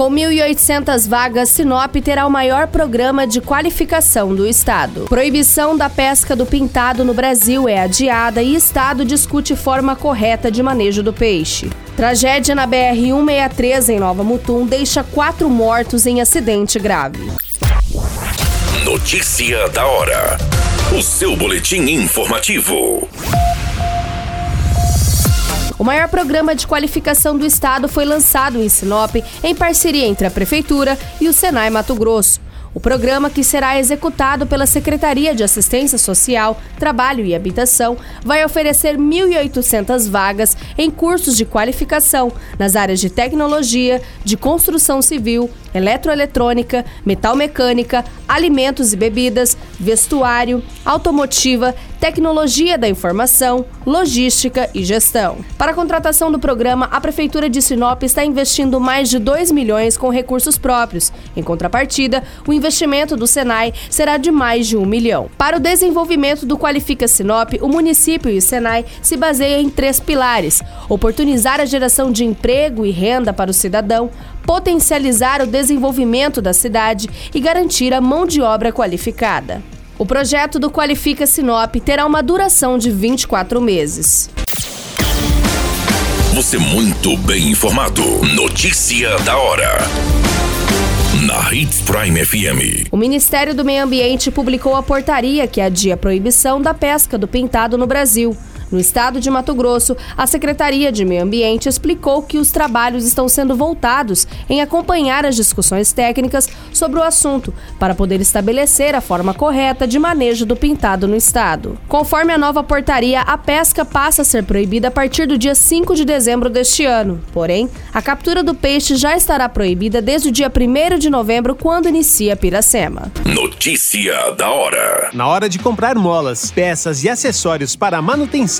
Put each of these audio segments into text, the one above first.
Com 1.800 vagas, Sinop terá o maior programa de qualificação do estado. Proibição da pesca do pintado no Brasil é adiada e estado discute forma correta de manejo do peixe. Tragédia na BR-163 em Nova Mutum deixa quatro mortos em acidente grave. Notícia da hora. O seu boletim informativo. O maior programa de qualificação do estado foi lançado em Sinop em parceria entre a Prefeitura e o Senai Mato Grosso. O programa, que será executado pela Secretaria de Assistência Social, Trabalho e Habitação, vai oferecer 1.800 vagas em cursos de qualificação nas áreas de tecnologia, de construção civil, eletroeletrônica, metalmecânica, alimentos e bebidas, vestuário, automotiva, tecnologia da informação, logística e gestão. Para a contratação do programa, a Prefeitura de Sinop está investindo mais de 2 milhões com recursos próprios. Em contrapartida, o investimento do Senai será de mais de um milhão. Para o desenvolvimento do Qualifica Sinop, o município e o Senai se baseiam em três pilares: oportunizar a geração de emprego e renda para o cidadão, potencializar o desenvolvimento da cidade e garantir a mão de obra qualificada. O projeto do Qualifica Sinop terá uma duração de 24 meses. Você muito bem informado. Notícia da hora. Na Hits Prime FM. O Ministério do Meio Ambiente publicou a portaria que adia a proibição da pesca do pintado no Brasil. No estado de Mato Grosso, a Secretaria de Meio Ambiente explicou que os trabalhos estão sendo voltados em acompanhar as discussões técnicas sobre o assunto, para poder estabelecer a forma correta de manejo do pintado no estado. Conforme a nova portaria, a pesca passa a ser proibida a partir do dia 5 de dezembro deste ano. Porém, a captura do peixe já estará proibida desde o dia 1 de novembro, quando inicia a piracema. Notícia da hora. Na hora de comprar molas, peças e acessórios para a manutenção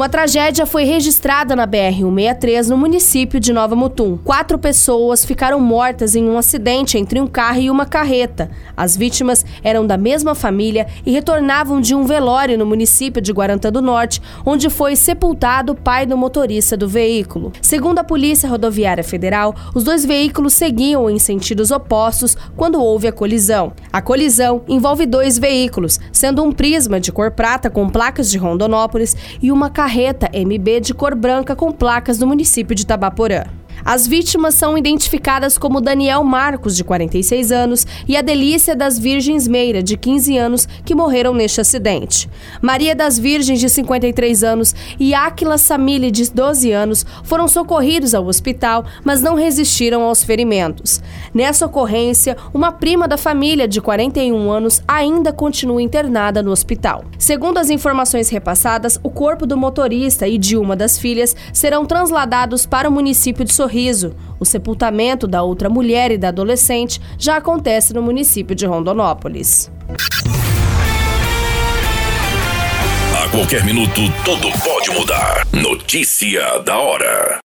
Uma tragédia foi registrada na BR-163 no município de Nova Mutum. Quatro pessoas ficaram mortas em um acidente entre um carro e uma carreta. As vítimas eram da mesma família e retornavam de um velório no município de Guarantã do Norte, onde foi sepultado o pai do motorista do veículo. Segundo a Polícia Rodoviária Federal, os dois veículos seguiam em sentidos opostos quando houve a colisão. A colisão envolve dois veículos, sendo um prisma de cor prata com placas de Rondonópolis e uma carreta MB de cor branca com placas do município de Tabaporã. As vítimas são identificadas como Daniel Marcos, de 46 anos, e a Delícia das Virgens Meira, de 15 anos, que morreram neste acidente. Maria das Virgens, de 53 anos, e Áquila Samile, de 12 anos, foram socorridos ao hospital, mas não resistiram aos ferimentos. Nessa ocorrência, uma prima da família, de 41 anos, ainda continua internada no hospital. Segundo as informações repassadas, o corpo do motorista e de uma das filhas serão transladados para o município de Sorriso Sorriso. O sepultamento da outra mulher e da adolescente já acontece no município de Rondonópolis. A qualquer minuto, tudo pode mudar. Notícia da hora.